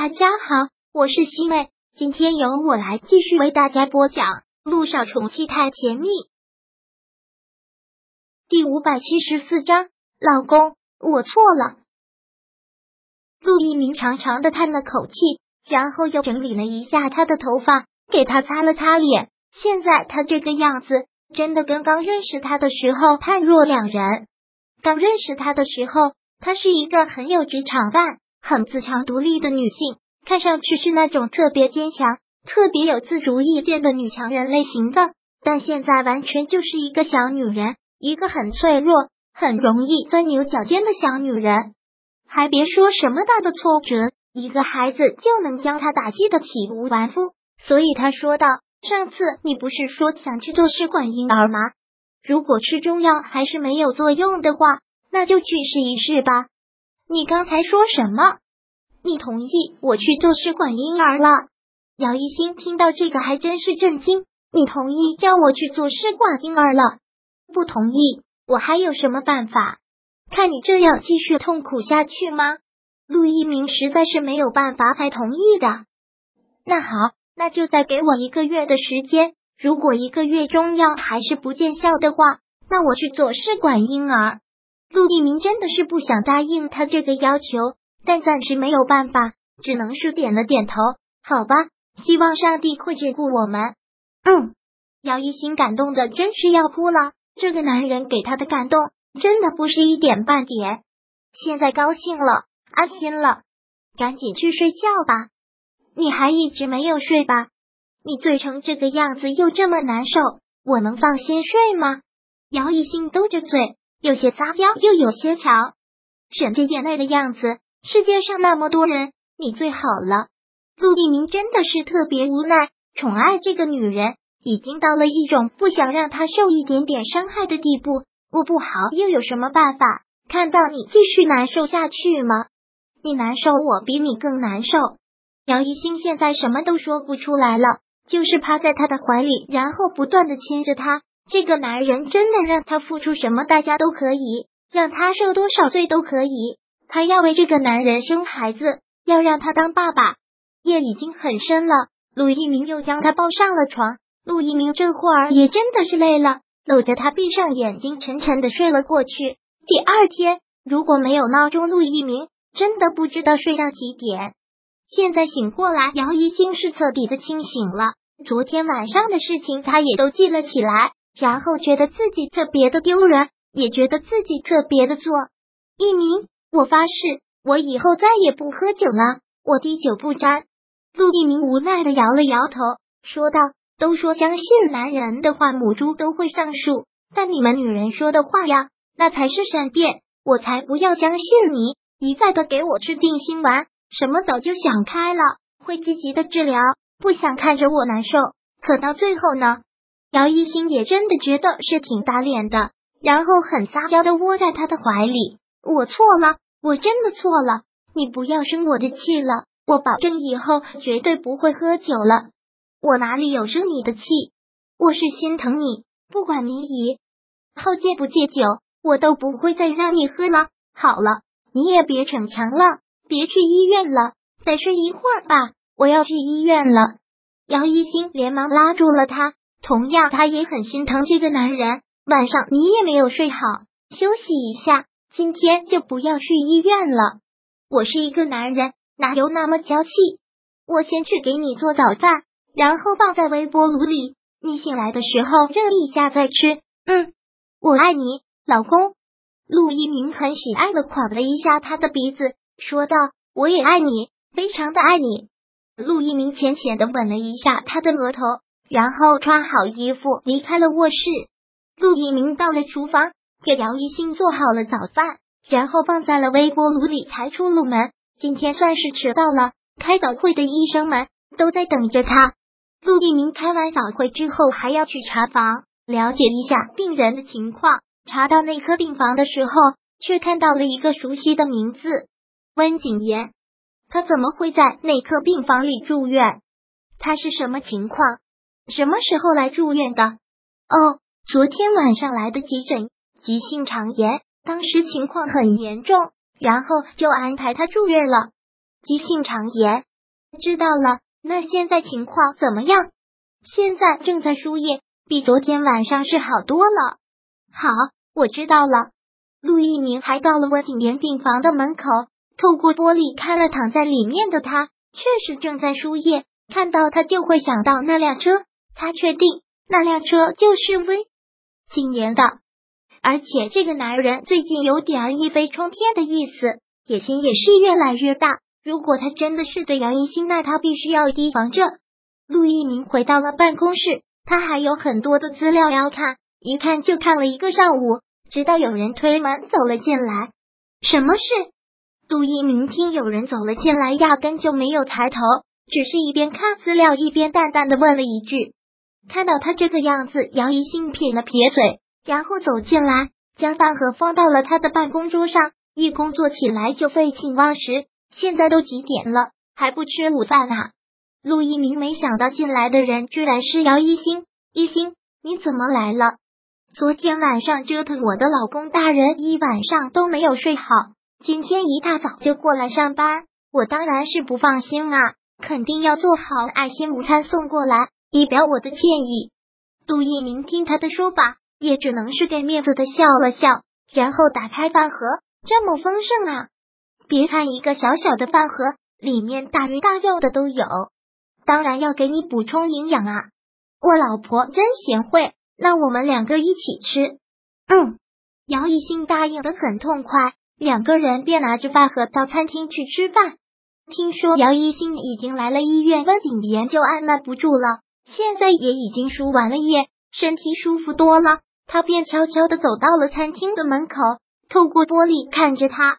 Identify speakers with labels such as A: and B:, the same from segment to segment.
A: 大家好，我是西妹，今天由我来继续为大家播讲《路上宠妻太甜蜜》第五百七十四章。老公，我错了。陆一鸣长长的叹了口气，然后又整理了一下他的头发，给他擦了擦脸。现在他这个样子，真的跟刚认识他的时候判若两人。刚认识他的时候，他是一个很有职场范。很自强独立的女性，看上去是那种特别坚强、特别有自主意见的女强人类型的，但现在完全就是一个小女人，一个很脆弱、很容易钻牛角尖的小女人。还别说什么大的挫折，一个孩子就能将她打击的体无完肤。所以他说道：“上次你不是说想去做试管婴儿吗？如果吃中药还是没有作用的话，那就去试一试吧。”你刚才说什么？你同意我去做试管婴儿了？姚一新听到这个还真是震惊。你同意叫我去做试管婴儿了？不同意，我还有什么办法？看你这样继续痛苦下去吗？陆一鸣实在是没有办法才同意的。那好，那就再给我一个月的时间。如果一个月中药还是不见效的话，那我去做试管婴儿。陆一鸣真的是不想答应他这个要求，但暂时没有办法，只能是点了点头。好吧，希望上帝会眷顾我们。嗯，姚一新感动的真是要哭了。这个男人给他的感动，真的不是一点半点。现在高兴了，安心了，赶紧去睡觉吧。你还一直没有睡吧？你醉成这个样子，又这么难受，我能放心睡吗？姚一新兜着嘴。有些撒娇，又有些吵，忍着眼泪的样子。世界上那么多人，你最好了。陆一鸣真的是特别无奈，宠爱这个女人已经到了一种不想让她受一点点伤害的地步。我不好，又有什么办法？看到你继续难受下去吗？你难受，我比你更难受。姚一星现在什么都说不出来了，就是趴在他的怀里，然后不断的亲着他。这个男人真的让他付出什么代价都可以，让他受多少罪都可以。他要为这个男人生孩子，要让他当爸爸。夜已经很深了，陆一鸣又将他抱上了床。陆一鸣这会儿也真的是累了，搂着他闭上眼睛，沉沉的睡了过去。第二天如果没有闹钟，陆一鸣真的不知道睡到几点。现在醒过来，姚一星是彻底的清醒了。昨天晚上的事情，他也都记了起来。然后觉得自己特别的丢人，也觉得自己特别的做。一鸣，我发誓，我以后再也不喝酒了，我滴酒不沾。陆一鸣无奈的摇了摇头，说道：“都说相信男人的话，母猪都会上树，但你们女人说的话呀，那才是善变。我才不要相信你，一再的给我吃定心丸，什么早就想开了，会积极的治疗，不想看着我难受。可到最后呢？”姚一星也真的觉得是挺打脸的，然后很撒娇的窝在他的怀里。我错了，我真的错了，你不要生我的气了，我保证以后绝对不会喝酒了。我哪里有生你的气？我是心疼你，不管你以后戒不戒酒，我都不会再让你喝了。好了，你也别逞强了，别去医院了，再睡一会儿吧，我要去医院了。姚一星连忙拉住了他。同样，他也很心疼这个男人。晚上你也没有睡好，休息一下，今天就不要去医院了。我是一个男人，哪有那么娇气？我先去给你做早饭，然后放在微波炉里，你醒来的时候热一下再吃。嗯，我爱你，老公。陆一鸣很喜爱的挎了一下他的鼻子，说道：“我也爱你，非常的爱你。”陆一鸣浅浅的吻了一下他的额头。然后穿好衣服离开了卧室。陆一鸣到了厨房，给姚一新做好了早饭，然后放在了微波炉里，才出了门。今天算是迟到了，开早会的医生们都在等着他。陆一鸣开完早会之后，还要去查房了解一下病人的情况。查到内科病房的时候，却看到了一个熟悉的名字——温景言。他怎么会在内科病房里住院？他是什么情况？什么时候来住院的？哦，昨天晚上来的急诊，急性肠炎，当时情况很严重，然后就安排他住院了。急性肠炎，知道了。那现在情况怎么样？现在正在输液，比昨天晚上是好多了。好，我知道了。陆一鸣还到了温景言病房的门口，透过玻璃看了躺在里面的他，确实正在输液。看到他就会想到那辆车，他确定那辆车就是威景言的。而且这个男人最近有点一飞冲天的意思，野心也是越来越大。如果他真的是对杨一星，那他必须要提防着。陆一鸣回到了办公室，他还有很多的资料要看，一看就看了一个上午，直到有人推门走了进来。什么事？陆一鸣听有人走了进来，压根就没有抬头，只是一边看资料一边淡淡的问了一句。看到他这个样子，姚一星撇了撇嘴。然后走进来，将饭盒放到了他的办公桌上。一工作起来就废寝忘食。现在都几点了，还不吃午饭啊？陆一鸣没想到进来的人居然是姚一星。一星，你怎么来了？昨天晚上折腾我的老公大人一晚上都没有睡好，今天一大早就过来上班，我当然是不放心啊，肯定要做好爱心午餐送过来，以表我的歉意。杜一鸣听他的说法。也只能是给面子的笑了笑，然后打开饭盒，这么丰盛啊！别看一个小小的饭盒，里面大鱼大肉的都有，当然要给你补充营养啊！我老婆真贤惠，那我们两个一起吃。嗯，姚一兴答应的很痛快，两个人便拿着饭盒到餐厅去吃饭。听说姚一兴已经来了医院，温景言就按捺不住了，现在也已经输完了液，身体舒服多了。他便悄悄的走到了餐厅的门口，透过玻璃看着他。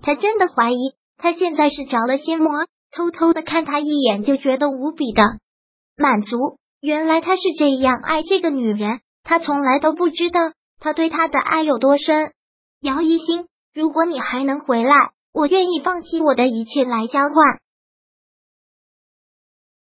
A: 他真的怀疑他现在是着了心魔，偷偷的看他一眼就觉得无比的满足。原来他是这样爱这个女人，他从来都不知道他对她的爱有多深。姚一星，如果你还能回来，我愿意放弃我的一切来交换。